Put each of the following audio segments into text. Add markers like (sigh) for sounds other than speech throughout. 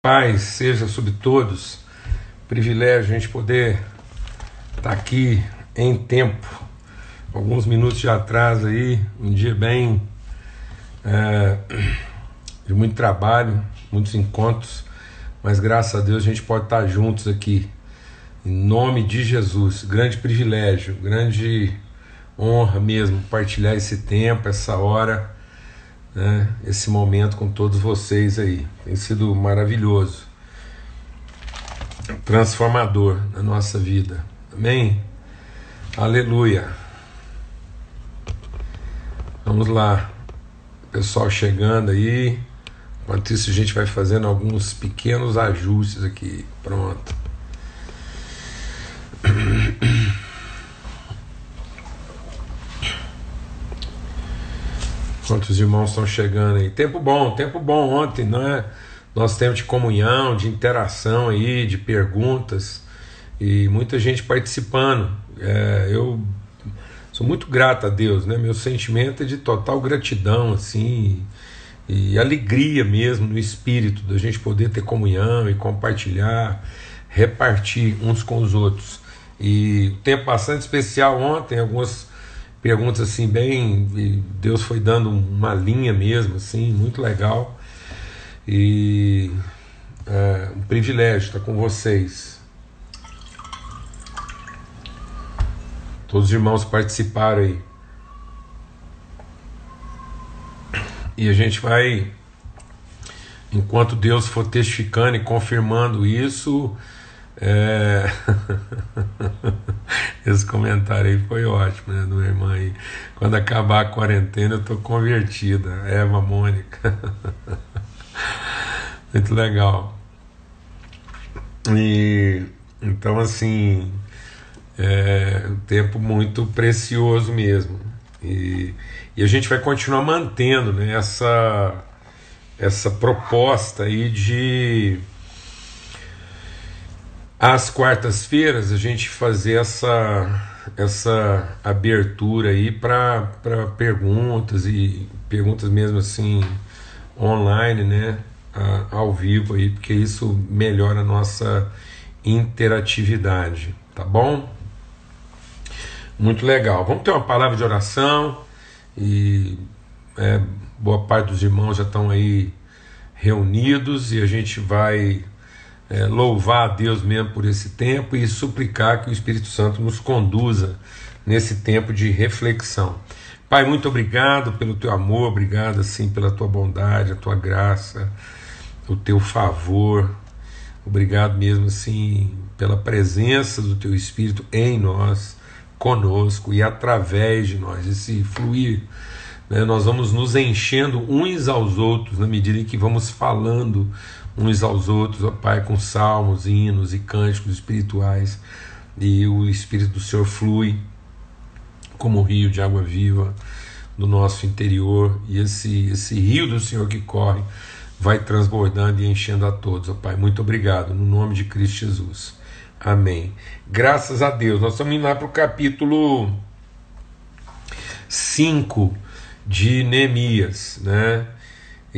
Paz seja sobre todos. Privilégio a gente poder estar aqui em tempo. Alguns minutos de atraso aí, um dia bem é, de muito trabalho, muitos encontros, mas graças a Deus a gente pode estar juntos aqui. Em nome de Jesus, grande privilégio, grande honra mesmo partilhar esse tempo, essa hora né, esse momento com todos vocês aí. Tem sido maravilhoso, transformador na nossa vida. Amém? Aleluia. Vamos lá, pessoal chegando aí. Enquanto isso, a gente vai fazendo alguns pequenos ajustes aqui. Pronto. (clears throat) Quantos irmãos estão chegando aí? Tempo bom, tempo bom ontem, não é? Nosso tempo de comunhão, de interação aí, de perguntas e muita gente participando. É, eu sou muito grato a Deus, né? Meu sentimento é de total gratidão, assim, e, e alegria mesmo no espírito da gente poder ter comunhão e compartilhar, repartir uns com os outros. E tempo bastante especial ontem, algumas perguntas assim bem Deus foi dando uma linha mesmo assim muito legal. E é um privilégio estar com vocês. Todos os irmãos participaram aí. E a gente vai enquanto Deus for testificando e confirmando isso é... (laughs) Esse comentário aí foi ótimo, né, do meu irmão aí. Quando acabar a quarentena, eu tô convertida. Eva Mônica. (laughs) Muito legal. E então assim, é um tempo muito precioso mesmo. E, e a gente vai continuar mantendo né, essa, essa proposta aí de às quartas-feiras a gente fazer essa essa abertura aí para perguntas e perguntas mesmo assim online, né, ao vivo aí, porque isso melhora a nossa interatividade, tá bom? Muito legal. Vamos ter uma palavra de oração e é, boa parte dos irmãos já estão aí reunidos e a gente vai é, louvar a Deus mesmo por esse tempo e suplicar que o Espírito Santo nos conduza nesse tempo de reflexão. Pai, muito obrigado pelo teu amor, obrigado assim pela tua bondade, a tua graça, o teu favor. Obrigado mesmo assim pela presença do teu Espírito em nós, conosco e através de nós, esse fluir. Né? Nós vamos nos enchendo uns aos outros na medida em que vamos falando uns aos outros, ó Pai, com salmos, hinos e cânticos espirituais, e o Espírito do Senhor flui como um rio de água viva no nosso interior, e esse, esse rio do Senhor que corre vai transbordando e enchendo a todos, ó Pai. Muito obrigado, no nome de Cristo Jesus. Amém. Graças a Deus. Nós estamos indo lá para o capítulo 5 de Neemias, né?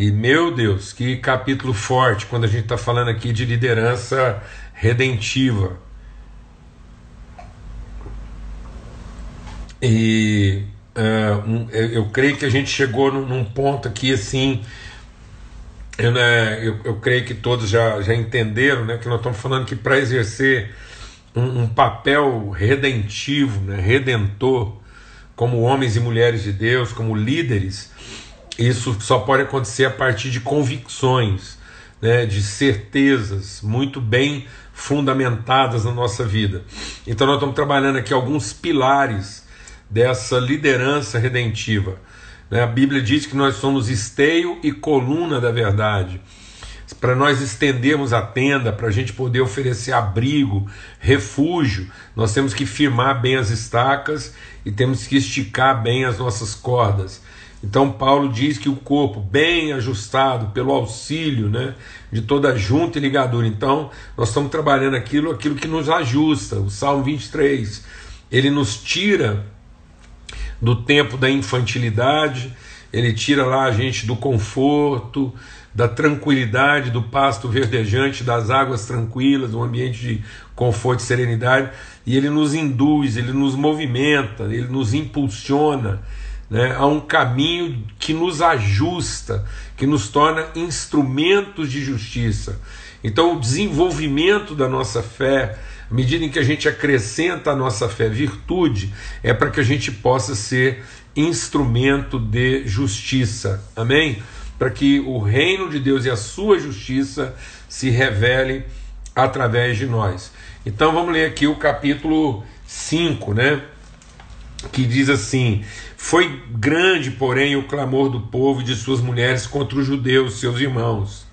E meu Deus, que capítulo forte quando a gente está falando aqui de liderança redentiva. E uh, um, eu, eu, creio que a gente chegou num, num ponto aqui assim. Eu, né, eu, eu, creio que todos já, já entenderam né, que nós estamos falando que para exercer um, um, papel redentivo, né, redentor, como homens e mulheres de Deus, como líderes, isso só pode acontecer a partir de convicções, né, de certezas muito bem fundamentadas na nossa vida. Então, nós estamos trabalhando aqui alguns pilares dessa liderança redentiva. Né? A Bíblia diz que nós somos esteio e coluna da verdade. Para nós estendermos a tenda, para a gente poder oferecer abrigo, refúgio, nós temos que firmar bem as estacas e temos que esticar bem as nossas cordas. Então Paulo diz que o corpo bem ajustado pelo auxílio, né, de toda junta e ligadura. Então, nós estamos trabalhando aquilo, aquilo que nos ajusta. O Salmo 23, ele nos tira do tempo da infantilidade, ele tira lá a gente do conforto, da tranquilidade, do pasto verdejante, das águas tranquilas, um ambiente de conforto e serenidade, e ele nos induz, ele nos movimenta, ele nos impulsiona né, a um caminho que nos ajusta, que nos torna instrumentos de justiça. Então, o desenvolvimento da nossa fé, à medida em que a gente acrescenta a nossa fé virtude, é para que a gente possa ser instrumento de justiça. Amém? Para que o reino de Deus e a sua justiça se revele através de nós. Então vamos ler aqui o capítulo 5, né? Que diz assim: foi grande, porém, o clamor do povo e de suas mulheres contra os judeus, seus irmãos,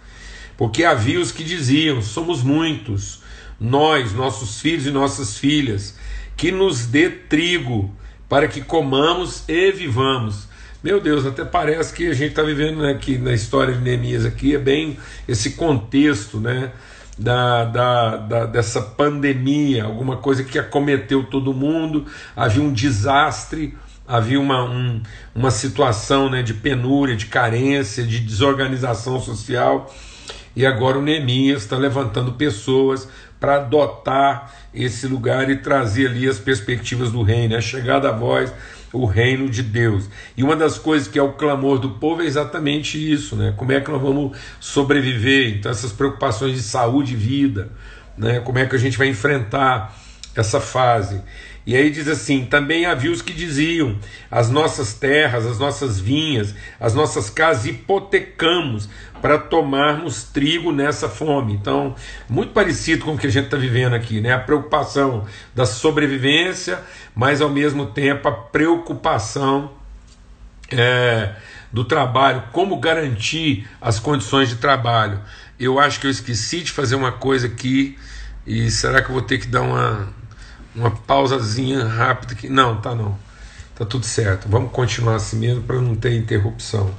porque havia os que diziam: somos muitos, nós, nossos filhos e nossas filhas, que nos dê trigo para que comamos e vivamos. Meu Deus, até parece que a gente está vivendo né, aqui na história de Neemias aqui, é bem esse contexto, né? Da, da, da, dessa pandemia, alguma coisa que acometeu todo mundo, havia um desastre, havia uma, um, uma situação né, de penúria, de carência, de desorganização social, e agora o Neemias está levantando pessoas para adotar esse lugar e trazer ali as perspectivas do reino, a chegada a voz, o reino de Deus. E uma das coisas que é o clamor do povo é exatamente isso, né? Como é que nós vamos sobreviver? Então essas preocupações de saúde e vida, né? Como é que a gente vai enfrentar essa fase? E aí diz assim: também havia os que diziam: as nossas terras, as nossas vinhas, as nossas casas hipotecamos para tomarmos trigo nessa fome. Então, muito parecido com o que a gente está vivendo aqui, né? A preocupação da sobrevivência, mas ao mesmo tempo a preocupação é, do trabalho, como garantir as condições de trabalho. Eu acho que eu esqueci de fazer uma coisa aqui, e será que eu vou ter que dar uma uma pausazinha rápida aqui. Não, tá não. Tá tudo certo. Vamos continuar assim mesmo para não ter interrupção.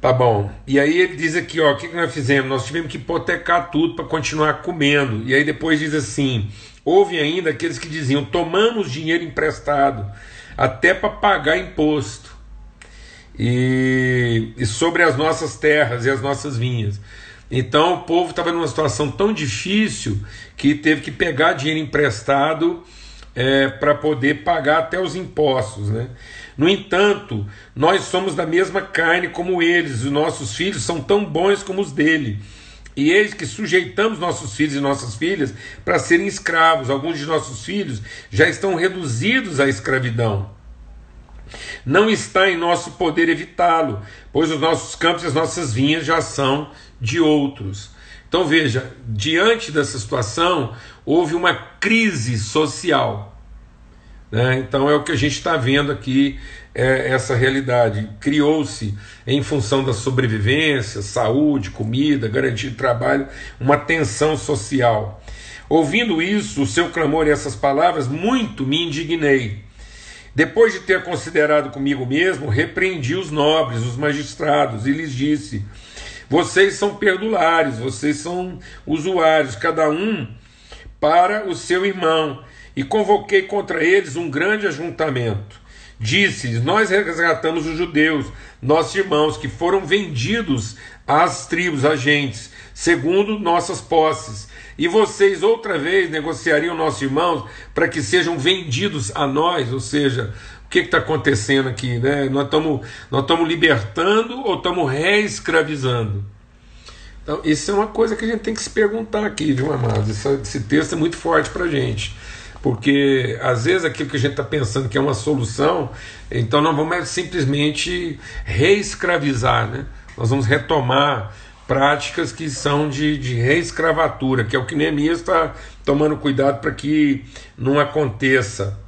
Tá bom. E aí ele diz aqui, ó, o que, que nós fizemos? Nós tivemos que hipotecar tudo para continuar comendo. E aí depois diz assim: houve ainda aqueles que diziam: tomamos dinheiro emprestado até para pagar imposto. E, e sobre as nossas terras e as nossas vinhas. Então o povo estava numa situação tão difícil que teve que pegar dinheiro emprestado é, para poder pagar até os impostos. Né? No entanto, nós somos da mesma carne como eles, os nossos filhos são tão bons como os dele. E eis que sujeitamos nossos filhos e nossas filhas para serem escravos. Alguns de nossos filhos já estão reduzidos à escravidão. Não está em nosso poder evitá-lo, pois os nossos campos e as nossas vinhas já são de outros. Então veja, diante dessa situação, houve uma crise social. Né? Então é o que a gente está vendo aqui, é essa realidade. Criou-se, em função da sobrevivência, saúde, comida, garantia de trabalho, uma tensão social. Ouvindo isso, o seu clamor e essas palavras, muito me indignei. Depois de ter considerado comigo mesmo, repreendi os nobres, os magistrados, e lhes disse: vocês são perdulários, vocês são usuários, cada um para o seu irmão. E convoquei contra eles um grande ajuntamento. Disse-lhes: Nós resgatamos os judeus, nossos irmãos, que foram vendidos às tribos, agentes, segundo nossas posses. E vocês outra vez negociariam nossos irmãos para que sejam vendidos a nós, ou seja, que está acontecendo aqui? Né? Nós estamos nós libertando ou estamos reescravizando? Então, isso é uma coisa que a gente tem que se perguntar aqui, viu, amados? Esse, esse texto é muito forte para a gente. Porque às vezes aquilo que a gente está pensando que é uma solução, então nós vamos simplesmente reescravizar, né? Nós vamos retomar práticas que são de, de reescravatura, que é o que Neemias está tomando cuidado para que não aconteça.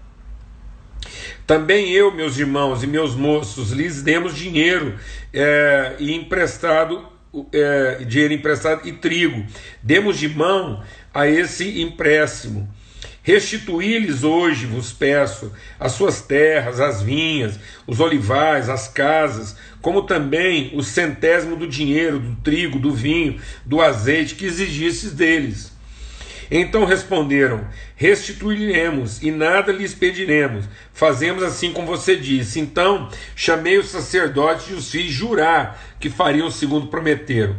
Também eu, meus irmãos e meus moços, lhes demos dinheiro é, e emprestado, é, dinheiro emprestado e trigo. Demos de mão a esse empréstimo. Restituí-lhes hoje, vos peço, as suas terras, as vinhas, os olivais, as casas, como também o centésimo do dinheiro, do trigo, do vinho, do azeite que exigisses deles Então responderam: Restituiremos e nada lhes pediremos. Fazemos assim como você disse. Então chamei os sacerdotes e os fiz jurar que fariam segundo prometeram.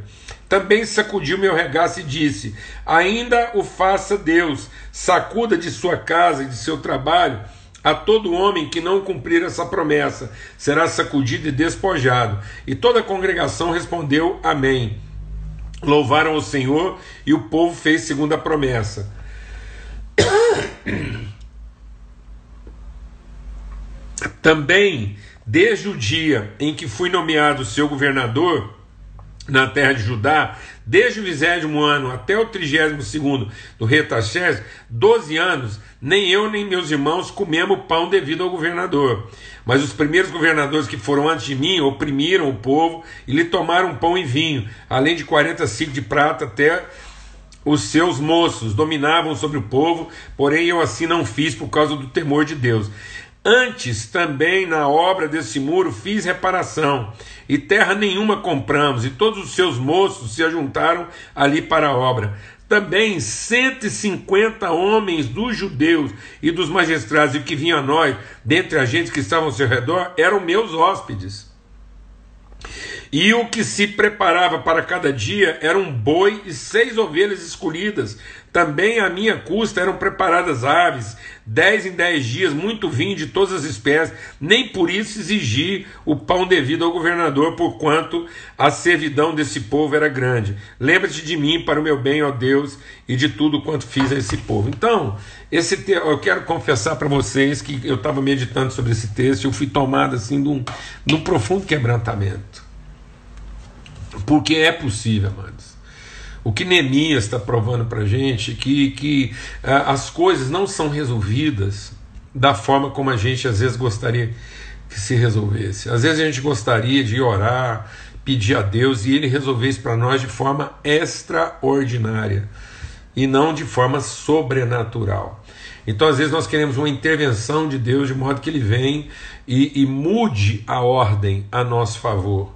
Também sacudiu meu regaço e disse: Ainda o faça Deus, sacuda de sua casa e de seu trabalho a todo homem que não cumprir essa promessa, será sacudido e despojado. E toda a congregação respondeu: Amém. Louvaram o Senhor e o povo fez segundo a promessa. Também, desde o dia em que fui nomeado seu governador, na terra de Judá, desde o vigésimo ano até o trigésimo segundo do rei Taxés, doze anos, nem eu nem meus irmãos comemos pão devido ao governador. Mas os primeiros governadores que foram antes de mim oprimiram o povo e lhe tomaram pão e vinho, além de quarenta ciclos de prata até os seus moços dominavam sobre o povo, porém eu assim não fiz por causa do temor de Deus. Antes também na obra desse muro fiz reparação, e terra nenhuma compramos, e todos os seus moços se ajuntaram ali para a obra. Também 150 homens dos judeus e dos magistrados e que vinham a nós, dentre a gente que estavam ao seu redor, eram meus hóspedes. E o que se preparava para cada dia era um boi e seis ovelhas escolhidas. Também à minha custa eram preparadas aves, dez em dez dias, muito vinho de todas as espécies. Nem por isso exigi o pão devido ao governador, porquanto a servidão desse povo era grande. Lembra-te de mim para o meu bem, ó Deus, e de tudo quanto fiz a esse povo. Então, esse te... eu quero confessar para vocês que eu estava meditando sobre esse texto, eu fui tomado assim de um, de um profundo quebrantamento. Porque é possível, amados. O que Neemias está provando para a gente é que, que uh, as coisas não são resolvidas da forma como a gente às vezes gostaria que se resolvesse. Às vezes a gente gostaria de orar, pedir a Deus e Ele resolver isso para nós de forma extraordinária e não de forma sobrenatural. Então, às vezes, nós queremos uma intervenção de Deus de modo que Ele vem e, e mude a ordem a nosso favor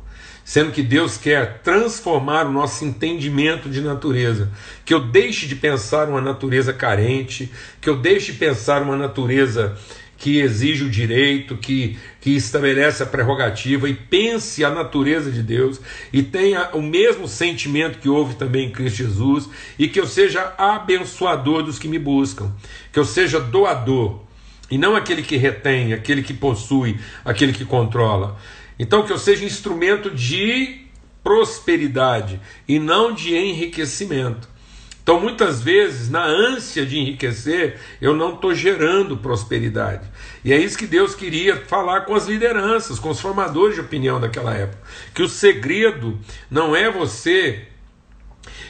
sendo que Deus quer transformar o nosso entendimento de natureza, que eu deixe de pensar uma natureza carente, que eu deixe de pensar uma natureza que exige o direito, que, que estabelece a prerrogativa e pense a natureza de Deus e tenha o mesmo sentimento que houve também em Cristo Jesus e que eu seja abençoador dos que me buscam, que eu seja doador e não aquele que retém, aquele que possui, aquele que controla. Então, que eu seja instrumento de prosperidade e não de enriquecimento. Então, muitas vezes, na ânsia de enriquecer, eu não estou gerando prosperidade. E é isso que Deus queria falar com as lideranças, com os formadores de opinião daquela época. Que o segredo não é você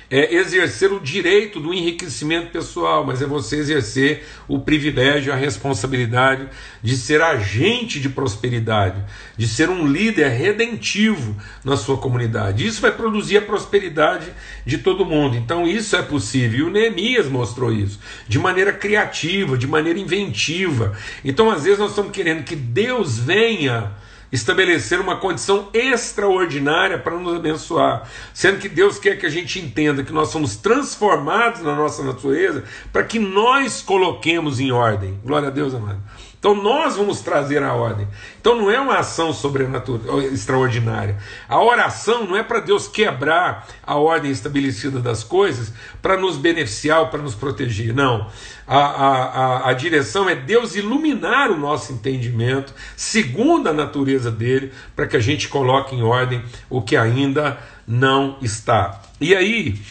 é exercer o direito do enriquecimento pessoal, mas é você exercer o privilégio, a responsabilidade de ser agente de prosperidade, de ser um líder redentivo na sua comunidade. Isso vai produzir a prosperidade de todo mundo. Então isso é possível. E o Neemias mostrou isso de maneira criativa, de maneira inventiva. Então às vezes nós estamos querendo que Deus venha estabelecer uma condição extraordinária para nos abençoar, sendo que Deus quer que a gente entenda que nós somos transformados na nossa natureza para que nós coloquemos em ordem. Glória a Deus, amado. Então nós vamos trazer a ordem. Então não é uma ação sobrenatural extraordinária. A oração não é para Deus quebrar a ordem estabelecida das coisas para nos beneficiar para nos proteger. Não. A, a, a, a direção é Deus iluminar o nosso entendimento, segundo a natureza dele, para que a gente coloque em ordem o que ainda não está. E aí,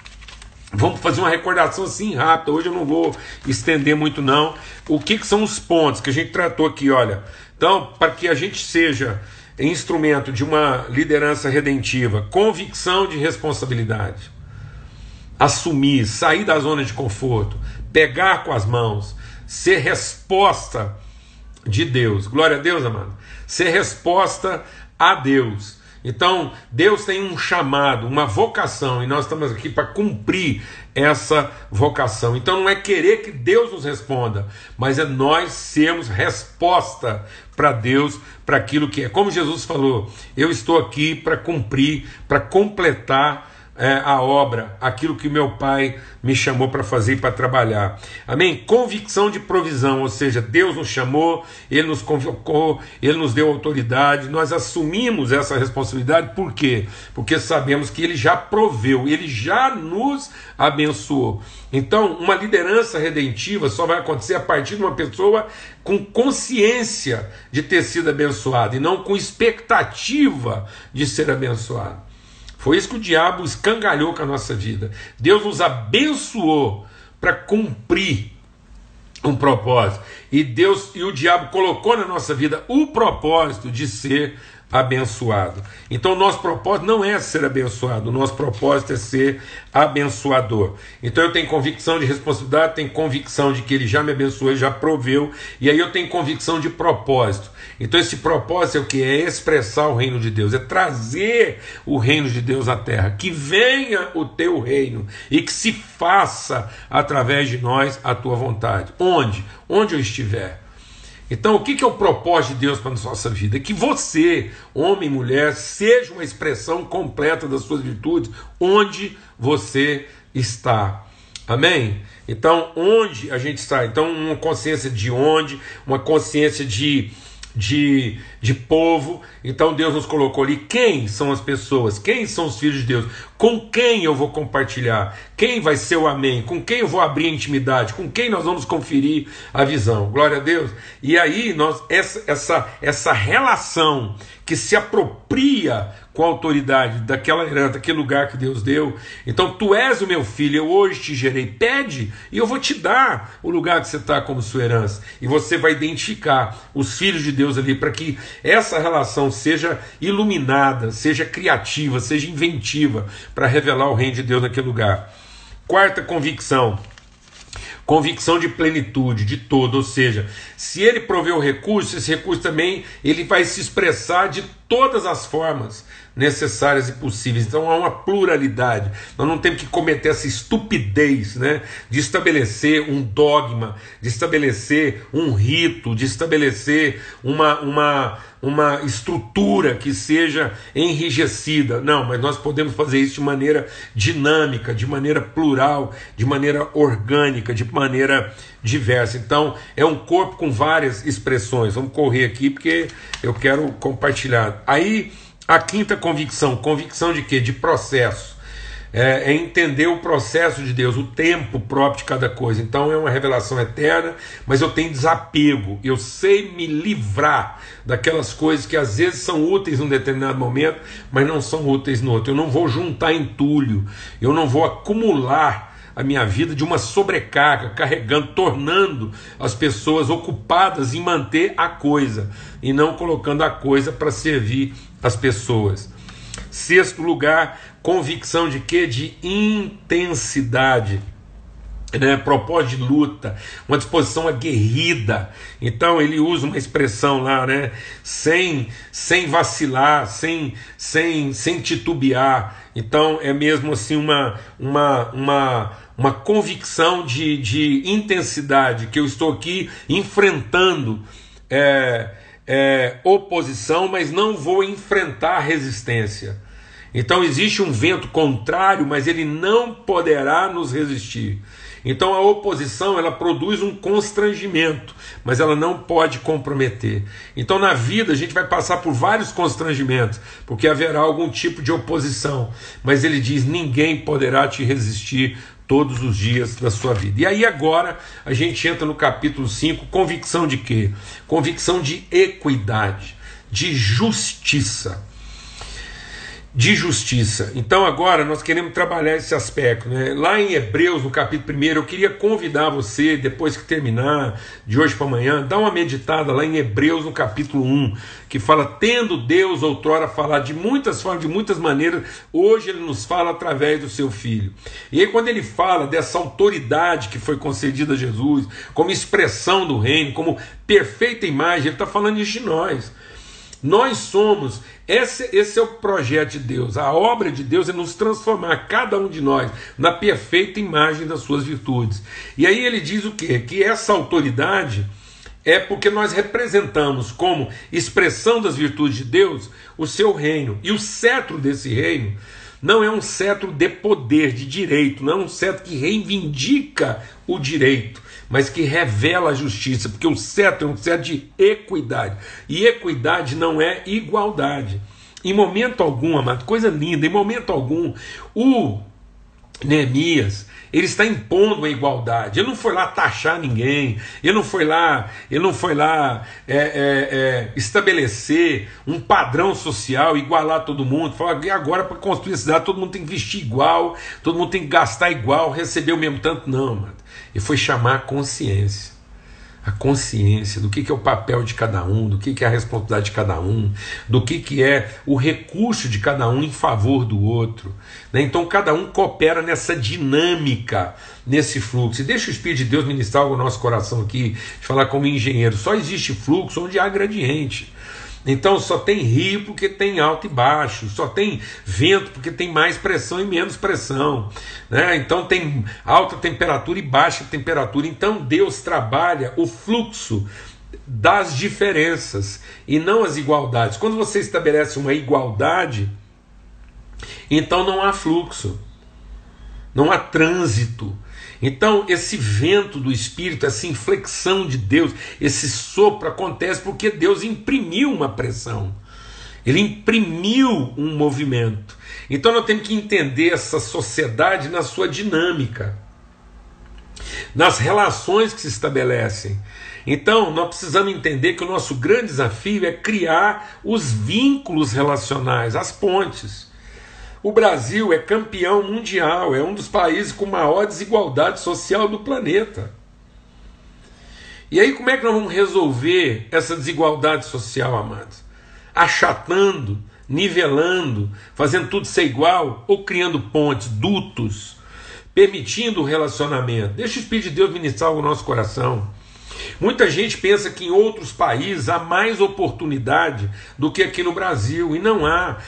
Vamos fazer uma recordação assim rápida. Hoje eu não vou estender muito não. O que, que são os pontos que a gente tratou aqui, olha? Então, para que a gente seja instrumento de uma liderança redentiva, convicção de responsabilidade, assumir, sair da zona de conforto, pegar com as mãos, ser resposta de Deus. Glória a Deus, amado. Ser resposta a Deus. Então, Deus tem um chamado, uma vocação, e nós estamos aqui para cumprir essa vocação. Então, não é querer que Deus nos responda, mas é nós sermos resposta para Deus, para aquilo que é. Como Jesus falou, eu estou aqui para cumprir, para completar é, a obra, aquilo que meu pai me chamou para fazer e para trabalhar. Amém? Convicção de provisão, ou seja, Deus nos chamou, Ele nos convocou, Ele nos deu autoridade, nós assumimos essa responsabilidade, por quê? Porque sabemos que Ele já proveu, Ele já nos abençoou. Então, uma liderança redentiva só vai acontecer a partir de uma pessoa com consciência de ter sido abençoada e não com expectativa de ser abençoado. Foi isso que o diabo escangalhou com a nossa vida. Deus nos abençoou para cumprir um propósito. E Deus e o diabo colocou na nossa vida o propósito de ser abençoado. Então, nosso propósito não é ser abençoado, nosso propósito é ser abençoador. Então, eu tenho convicção de responsabilidade, tenho convicção de que Ele já me abençoou, já proveu, e aí eu tenho convicção de propósito. Então, esse propósito é o que? É expressar o reino de Deus, é trazer o reino de Deus à terra, que venha o teu reino e que se faça através de nós a tua vontade. Onde? Onde eu estiver. Então, o que é o propósito de Deus para a nossa vida? É que você, homem e mulher, seja uma expressão completa das suas virtudes onde você está. Amém? Então, onde a gente está? Então, uma consciência de onde, uma consciência de de, de povo. Então Deus nos colocou ali. Quem são as pessoas? Quem são os filhos de Deus? Com quem eu vou compartilhar? Quem vai ser o amém? Com quem eu vou abrir intimidade? Com quem nós vamos conferir a visão? Glória a Deus. E aí nós essa essa essa relação que se apropria com a autoridade daquela herança, daquele lugar que Deus deu. Então, tu és o meu filho, eu hoje te gerei. Pede e eu vou te dar o lugar que você está como sua herança. E você vai identificar os filhos de Deus ali para que essa relação seja iluminada, seja criativa, seja inventiva para revelar o reino de Deus naquele lugar. Quarta convicção convicção de plenitude de todo, ou seja, se ele proveu o recurso, esse recurso também ele vai se expressar de todas as formas necessárias e possíveis. Então há uma pluralidade. Nós não temos que cometer essa estupidez né, de estabelecer um dogma, de estabelecer um rito, de estabelecer uma, uma, uma estrutura que seja enrijecida. Não, mas nós podemos fazer isso de maneira dinâmica, de maneira plural, de maneira orgânica, de maneira diversa. Então, é um corpo com várias expressões. Vamos correr aqui porque eu quero compartilhar. Aí a quinta convicção, convicção de quê? De processo. É, é, entender o processo de Deus, o tempo próprio de cada coisa. Então é uma revelação eterna, mas eu tenho desapego. Eu sei me livrar daquelas coisas que às vezes são úteis num determinado momento, mas não são úteis no outro. Eu não vou juntar entulho, eu não vou acumular a minha vida de uma sobrecarga, carregando, tornando as pessoas ocupadas em manter a coisa e não colocando a coisa para servir as pessoas. Sexto lugar, convicção de quê? De intensidade. Né, propósito de luta, uma disposição aguerrida. Então ele usa uma expressão lá, né, sem, sem vacilar, sem, sem, sem titubear. Então é mesmo assim uma, uma, uma, uma convicção de, de intensidade que eu estou aqui enfrentando. É, é, oposição, mas não vou enfrentar resistência. Então existe um vento contrário, mas ele não poderá nos resistir. Então a oposição ela produz um constrangimento, mas ela não pode comprometer. Então na vida a gente vai passar por vários constrangimentos, porque haverá algum tipo de oposição, mas ele diz: ninguém poderá te resistir todos os dias da sua vida. E aí agora a gente entra no capítulo 5, convicção de quê? Convicção de equidade, de justiça de justiça. Então agora nós queremos trabalhar esse aspecto. Né? Lá em Hebreus, no capítulo 1, eu queria convidar você, depois que terminar, de hoje para amanhã, dar uma meditada lá em Hebreus, no capítulo 1, que fala, tendo Deus outrora falar de muitas formas, de muitas maneiras, hoje ele nos fala através do seu Filho. E aí quando ele fala dessa autoridade que foi concedida a Jesus, como expressão do reino, como perfeita imagem, ele está falando isso de nós. Nós somos, esse, esse é o projeto de Deus, a obra de Deus é nos transformar, cada um de nós, na perfeita imagem das suas virtudes. E aí ele diz o quê? Que essa autoridade é porque nós representamos como expressão das virtudes de Deus o seu reino. E o cetro desse reino não é um cetro de poder, de direito, não é um cetro que reivindica o direito, mas que revela a justiça, porque o cetro é um cetro de equidade, e equidade não é igualdade. Em momento algum, amado, coisa linda, em momento algum, o Neemias, ele está impondo a igualdade. Ele não foi lá taxar ninguém. Ele não foi lá, ele não foi lá é, é, é, estabelecer um padrão social, igualar todo mundo. Falar agora para construir a cidade todo mundo tem que vestir igual, todo mundo tem que gastar igual, receber o mesmo tanto. Não, mano. Ele foi chamar a consciência a consciência do que, que é o papel de cada um, do que, que é a responsabilidade de cada um, do que, que é o recurso de cada um em favor do outro. Né? Então cada um coopera nessa dinâmica, nesse fluxo. E deixa o Espírito de Deus ministrar no nosso coração aqui, de falar como engenheiro. Só existe fluxo onde há gradiente. Então só tem rio porque tem alto e baixo, só tem vento porque tem mais pressão e menos pressão. Né? Então tem alta temperatura e baixa temperatura. Então Deus trabalha o fluxo das diferenças e não as igualdades. Quando você estabelece uma igualdade, então não há fluxo, não há trânsito, então, esse vento do Espírito, essa inflexão de Deus, esse sopro acontece porque Deus imprimiu uma pressão, ele imprimiu um movimento. Então, nós temos que entender essa sociedade na sua dinâmica, nas relações que se estabelecem. Então, nós precisamos entender que o nosso grande desafio é criar os vínculos relacionais, as pontes. O Brasil é campeão mundial, é um dos países com maior desigualdade social do planeta. E aí, como é que nós vamos resolver essa desigualdade social, amados? Achatando, nivelando, fazendo tudo ser igual ou criando pontes, dutos, permitindo o relacionamento? Deixa o Espírito de Deus ministrar o nosso coração. Muita gente pensa que em outros países há mais oportunidade do que aqui no Brasil, e não há.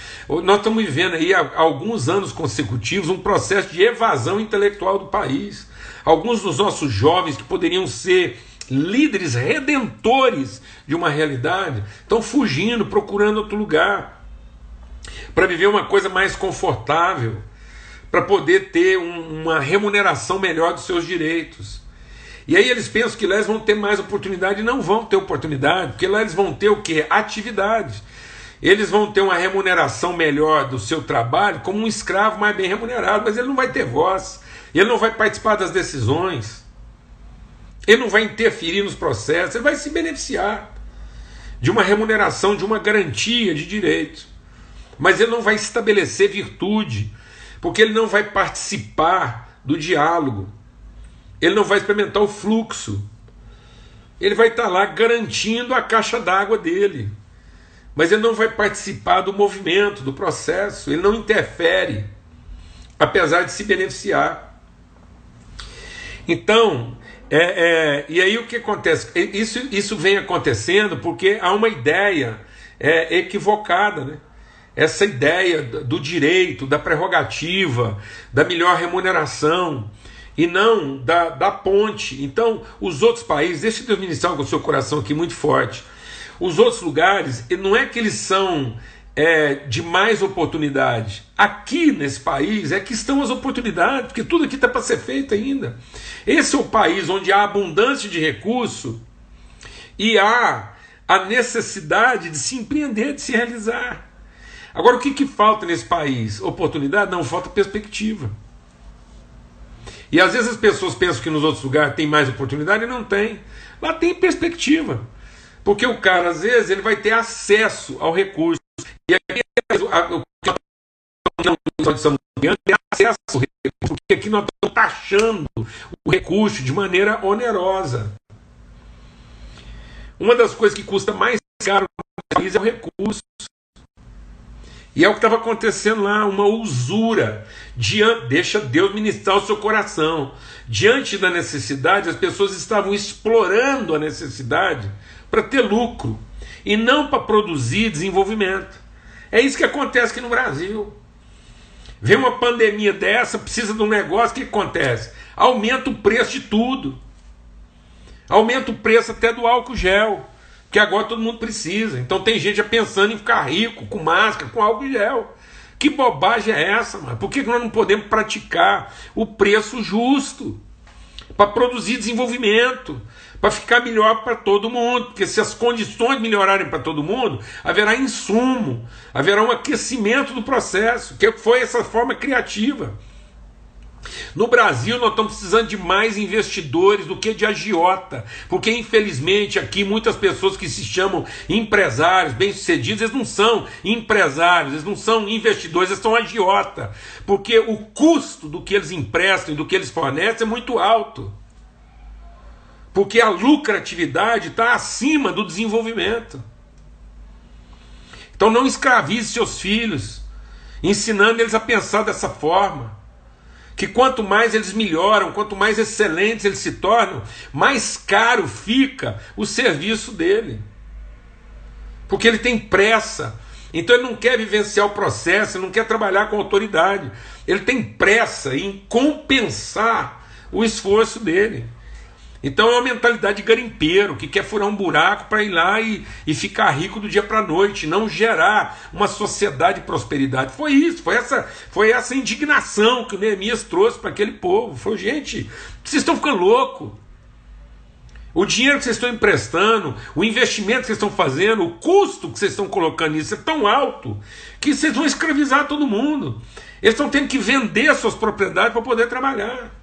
Nós estamos vivendo aí há alguns anos consecutivos um processo de evasão intelectual do país. Alguns dos nossos jovens que poderiam ser líderes redentores de uma realidade estão fugindo, procurando outro lugar para viver uma coisa mais confortável, para poder ter um, uma remuneração melhor dos seus direitos. E aí eles pensam que lá eles vão ter mais oportunidade e não vão ter oportunidade, porque lá eles vão ter o que? Atividade. Eles vão ter uma remuneração melhor do seu trabalho como um escravo mais bem remunerado, mas ele não vai ter voz, ele não vai participar das decisões, ele não vai interferir nos processos, ele vai se beneficiar de uma remuneração, de uma garantia de direito, mas ele não vai estabelecer virtude, porque ele não vai participar do diálogo. Ele não vai experimentar o fluxo. Ele vai estar lá garantindo a caixa d'água dele. Mas ele não vai participar do movimento, do processo. Ele não interfere, apesar de se beneficiar. Então, é, é, e aí o que acontece? Isso, isso vem acontecendo porque há uma ideia é, equivocada, né? Essa ideia do direito, da prerrogativa, da melhor remuneração, e não da, da ponte. Então, os outros países, deixa Deus ministrar com o seu coração aqui muito forte. Os outros lugares, não é que eles são é, de mais oportunidade. Aqui nesse país é que estão as oportunidades, porque tudo aqui está para ser feito ainda. Esse é o país onde há abundância de recurso e há a necessidade de se empreender, de se realizar. Agora, o que, que falta nesse país? Oportunidade? Não, falta perspectiva. E às vezes as pessoas pensam que nos outros lugares tem mais oportunidade e não tem. Lá tem perspectiva. Porque o cara, às vezes, ele vai ter acesso ao recurso. E aqui o tem acesso ao recurso, porque aqui nós estamos taxando o recurso de maneira onerosa. Uma das coisas que custa mais caro no país é o recurso. E é o que estava acontecendo lá, uma usura. Diante, deixa Deus ministrar o seu coração. Diante da necessidade, as pessoas estavam explorando a necessidade para ter lucro e não para produzir desenvolvimento. É isso que acontece aqui no Brasil. Vem uma pandemia dessa, precisa de um negócio, o que acontece? Aumenta o preço de tudo. Aumenta o preço até do álcool gel que agora todo mundo precisa. Então tem gente já pensando em ficar rico com máscara, com álcool gel. Que bobagem é essa, mano? Por que nós não podemos praticar o preço justo para produzir desenvolvimento? para ficar melhor para todo mundo, porque se as condições melhorarem para todo mundo, haverá insumo, haverá um aquecimento do processo, que foi essa forma criativa. No Brasil, nós estamos precisando de mais investidores do que de agiota, porque infelizmente aqui muitas pessoas que se chamam empresários, bem-sucedidos, eles não são empresários, eles não são investidores, eles são agiota, porque o custo do que eles emprestam e do que eles fornecem é muito alto porque a lucratividade está acima do desenvolvimento. Então não escravize seus filhos, ensinando eles a pensar dessa forma. Que quanto mais eles melhoram, quanto mais excelentes eles se tornam, mais caro fica o serviço dele. Porque ele tem pressa. Então ele não quer vivenciar o processo, ele não quer trabalhar com autoridade. Ele tem pressa em compensar o esforço dele. Então é uma mentalidade de garimpeiro que quer furar um buraco para ir lá e, e ficar rico do dia para a noite, não gerar uma sociedade de prosperidade. Foi isso, foi essa, foi essa indignação que o Neemias trouxe para aquele povo. Foi, gente, vocês estão ficando loucos. O dinheiro que vocês estão emprestando, o investimento que vocês estão fazendo, o custo que vocês estão colocando nisso é tão alto que vocês vão escravizar todo mundo. Eles estão tendo que vender suas propriedades para poder trabalhar.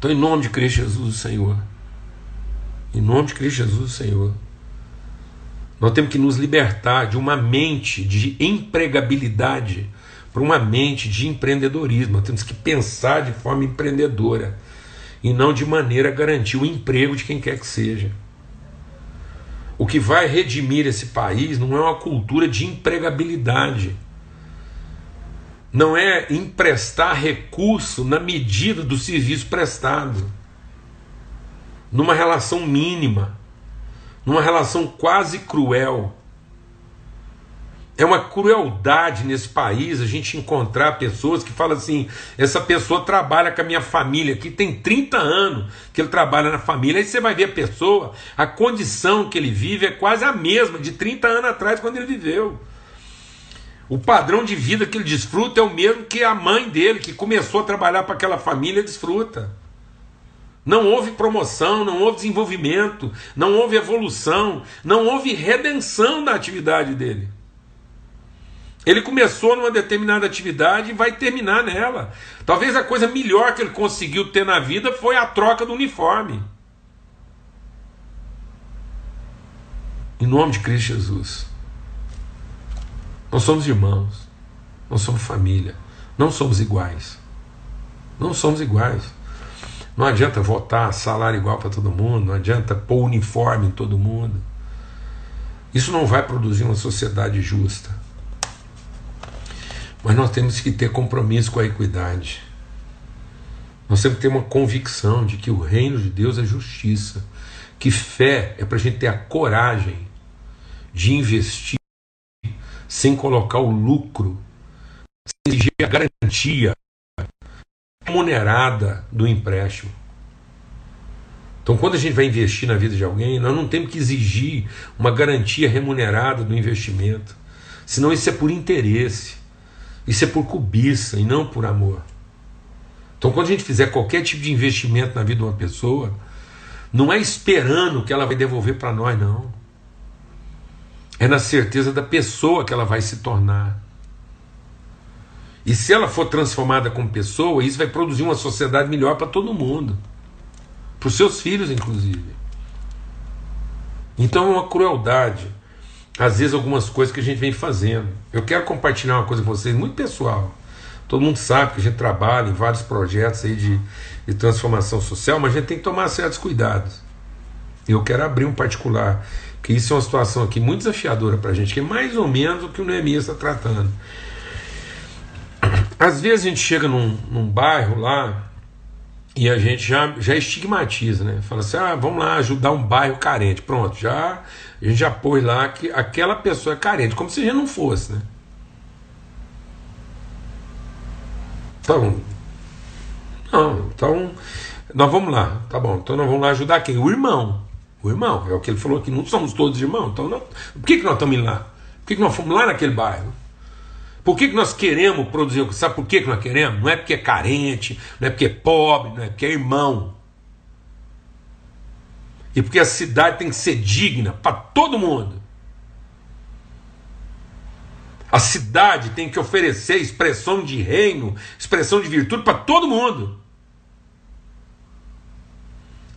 Então, em nome de Cristo Jesus, Senhor, em nome de Cristo Jesus, Senhor, nós temos que nos libertar de uma mente de empregabilidade para uma mente de empreendedorismo. Nós temos que pensar de forma empreendedora e não de maneira a garantir o emprego de quem quer que seja. O que vai redimir esse país não é uma cultura de empregabilidade não é emprestar recurso na medida do serviço prestado, numa relação mínima, numa relação quase cruel. É uma crueldade nesse país a gente encontrar pessoas que falam assim: essa pessoa trabalha com a minha família, que tem 30 anos que ele trabalha na família. Aí você vai ver a pessoa, a condição que ele vive é quase a mesma de 30 anos atrás, quando ele viveu. O padrão de vida que ele desfruta é o mesmo que a mãe dele, que começou a trabalhar para aquela família, desfruta. Não houve promoção, não houve desenvolvimento, não houve evolução, não houve redenção da atividade dele. Ele começou numa determinada atividade e vai terminar nela. Talvez a coisa melhor que ele conseguiu ter na vida foi a troca do uniforme. Em nome de Cristo Jesus. Nós somos irmãos, nós somos família, não somos iguais. Não somos iguais. Não adianta votar salário igual para todo mundo, não adianta pôr uniforme em todo mundo. Isso não vai produzir uma sociedade justa. Mas nós temos que ter compromisso com a equidade. Nós temos que ter uma convicção de que o reino de Deus é justiça. Que fé é para a gente ter a coragem de investir sem colocar o lucro, sem exigir a garantia remunerada do empréstimo. Então, quando a gente vai investir na vida de alguém, nós não temos que exigir uma garantia remunerada do investimento, senão isso é por interesse, isso é por cobiça e não por amor. Então, quando a gente fizer qualquer tipo de investimento na vida de uma pessoa, não é esperando que ela vai devolver para nós, não. É na certeza da pessoa que ela vai se tornar. E se ela for transformada como pessoa, isso vai produzir uma sociedade melhor para todo mundo. Para os seus filhos, inclusive. Então é uma crueldade. Às vezes, algumas coisas que a gente vem fazendo. Eu quero compartilhar uma coisa com vocês, muito pessoal. Todo mundo sabe que a gente trabalha em vários projetos aí de, de transformação social, mas a gente tem que tomar certos cuidados. Eu quero abrir um particular que isso é uma situação aqui muito desafiadora para a gente, que é mais ou menos o que o Neemias está tratando. Às vezes a gente chega num, num bairro lá e a gente já, já estigmatiza, né? Fala assim, ah, vamos lá ajudar um bairro carente. Pronto, já a gente já pôs lá que aquela pessoa é carente, como se já não fosse, né? Então, não, então nós vamos lá, tá bom. Então nós vamos lá ajudar quem? O irmão. O irmão, é o que ele falou aqui, não somos todos irmãos. Então, não, por que, que nós estamos indo lá? Por que, que nós fomos lá naquele bairro? Por que, que nós queremos produzir? Sabe por que, que nós queremos? Não é porque é carente, não é porque é pobre, não é porque é irmão. E porque a cidade tem que ser digna para todo mundo. A cidade tem que oferecer expressão de reino, expressão de virtude para todo mundo.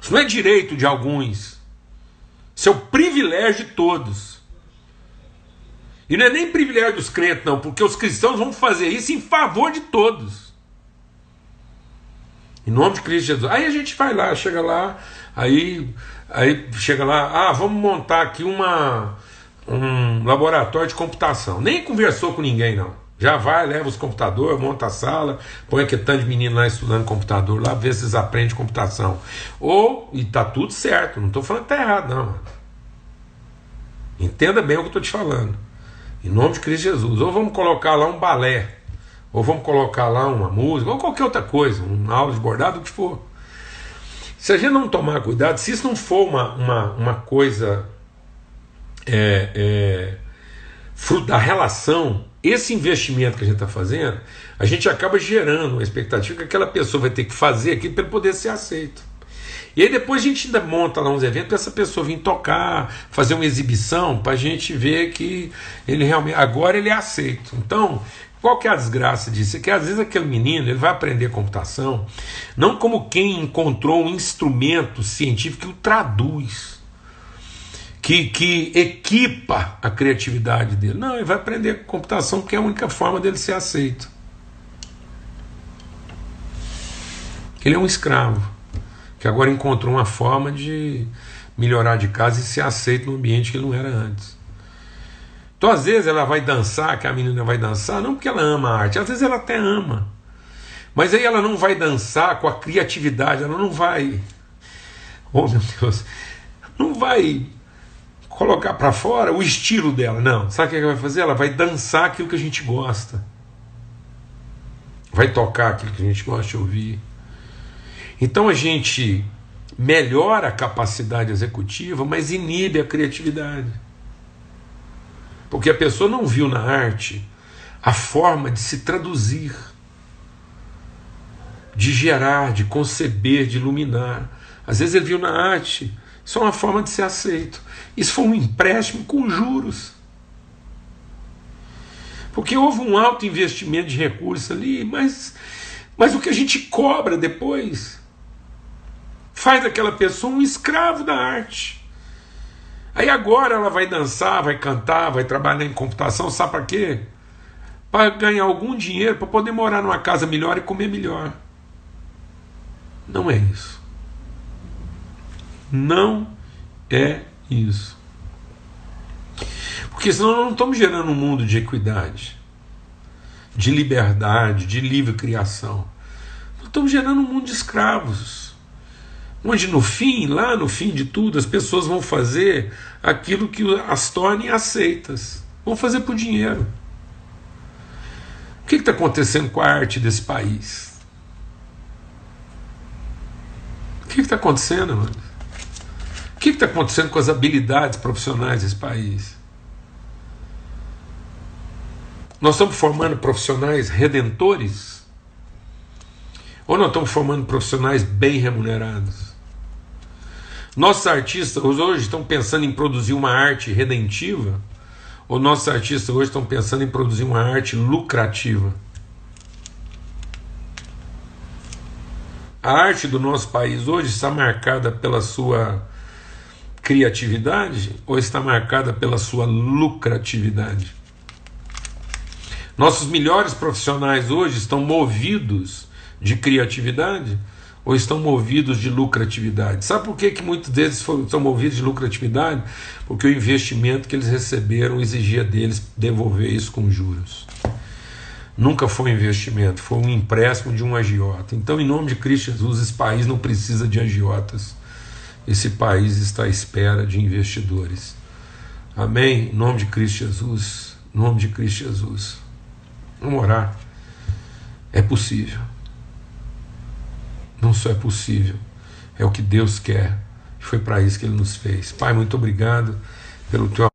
Isso não é direito de alguns. Isso é o privilégio de todos. E não é nem privilégio dos crentes, não, porque os cristãos vão fazer isso em favor de todos. Em nome de Cristo Jesus. Aí a gente vai lá, chega lá, aí, aí chega lá, ah, vamos montar aqui uma, um laboratório de computação. Nem conversou com ninguém, não. Já vai, leva os computadores, monta a sala, põe aquele tanto de menino lá estudando computador lá, vê se eles aprendem computação. Ou, e tá tudo certo, não estou falando que tá errado, não. Mano. Entenda bem o que eu estou te falando. Em nome de Cristo Jesus. Ou vamos colocar lá um balé, ou vamos colocar lá uma música, ou qualquer outra coisa, uma aula de bordado, o que for. Se a gente não tomar cuidado, se isso não for uma, uma, uma coisa é, é, fruto da relação, esse investimento que a gente está fazendo, a gente acaba gerando uma expectativa que aquela pessoa vai ter que fazer aquilo para poder ser aceito. E aí depois a gente ainda monta lá uns eventos para essa pessoa vir tocar, fazer uma exibição, para a gente ver que ele realmente. Agora ele é aceito. Então, qual que é a desgraça disso? É que às vezes aquele menino ele vai aprender computação não como quem encontrou um instrumento científico que o traduz, que, que equipa a criatividade dele. Não, ele vai aprender computação porque é a única forma dele ser aceito. Ele é um escravo que agora encontrou uma forma de melhorar de casa e ser aceito no ambiente que ele não era antes. Então, às vezes, ela vai dançar, que a menina vai dançar, não porque ela ama a arte, às vezes ela até ama. Mas aí ela não vai dançar com a criatividade, ela não vai. Oh meu Deus! Não vai colocar para fora o estilo dela, não. Sabe o que ela vai fazer? Ela vai dançar aquilo que a gente gosta. Vai tocar aquilo que a gente gosta de ouvir. Então a gente melhora a capacidade executiva, mas inibe a criatividade. Porque a pessoa não viu na arte a forma de se traduzir, de gerar, de conceber, de iluminar. Às vezes ele viu na arte só uma forma de ser aceito. Isso foi um empréstimo com juros. Porque houve um alto investimento de recursos ali, mas, mas o que a gente cobra depois faz daquela pessoa um escravo da arte. Aí agora ela vai dançar, vai cantar, vai trabalhar em computação, sabe para quê? Para ganhar algum dinheiro, para poder morar numa casa melhor e comer melhor. Não é isso. Não é isso. Porque senão nós não estamos gerando um mundo de equidade, de liberdade, de livre criação. Nós estamos gerando um mundo de escravos onde no fim, lá no fim de tudo, as pessoas vão fazer aquilo que as torne aceitas, vão fazer por dinheiro. O que está acontecendo com a arte desse país? O que está acontecendo, mano? Que está acontecendo com as habilidades profissionais desse país? Nós estamos formando profissionais redentores? Ou nós estamos formando profissionais bem remunerados? Nossos artistas hoje estão pensando em produzir uma arte redentiva, ou nossos artistas hoje estão pensando em produzir uma arte lucrativa? A arte do nosso país hoje está marcada pela sua criatividade ou está marcada pela sua lucratividade? Nossos melhores profissionais hoje estão movidos de criatividade ou estão movidos de lucratividade. Sabe por que, que muitos deles foram, movidos de lucratividade? Porque o investimento que eles receberam exigia deles devolver isso com juros. Nunca foi um investimento, foi um empréstimo de um agiota. Então, em nome de Cristo Jesus, esse país não precisa de agiotas. Esse país está à espera de investidores. Amém? Em nome de Cristo Jesus. Em nome de Cristo Jesus. Vamos orar. É possível. Não só é possível, é o que Deus quer. Foi para isso que Ele nos fez. Pai, muito obrigado pelo teu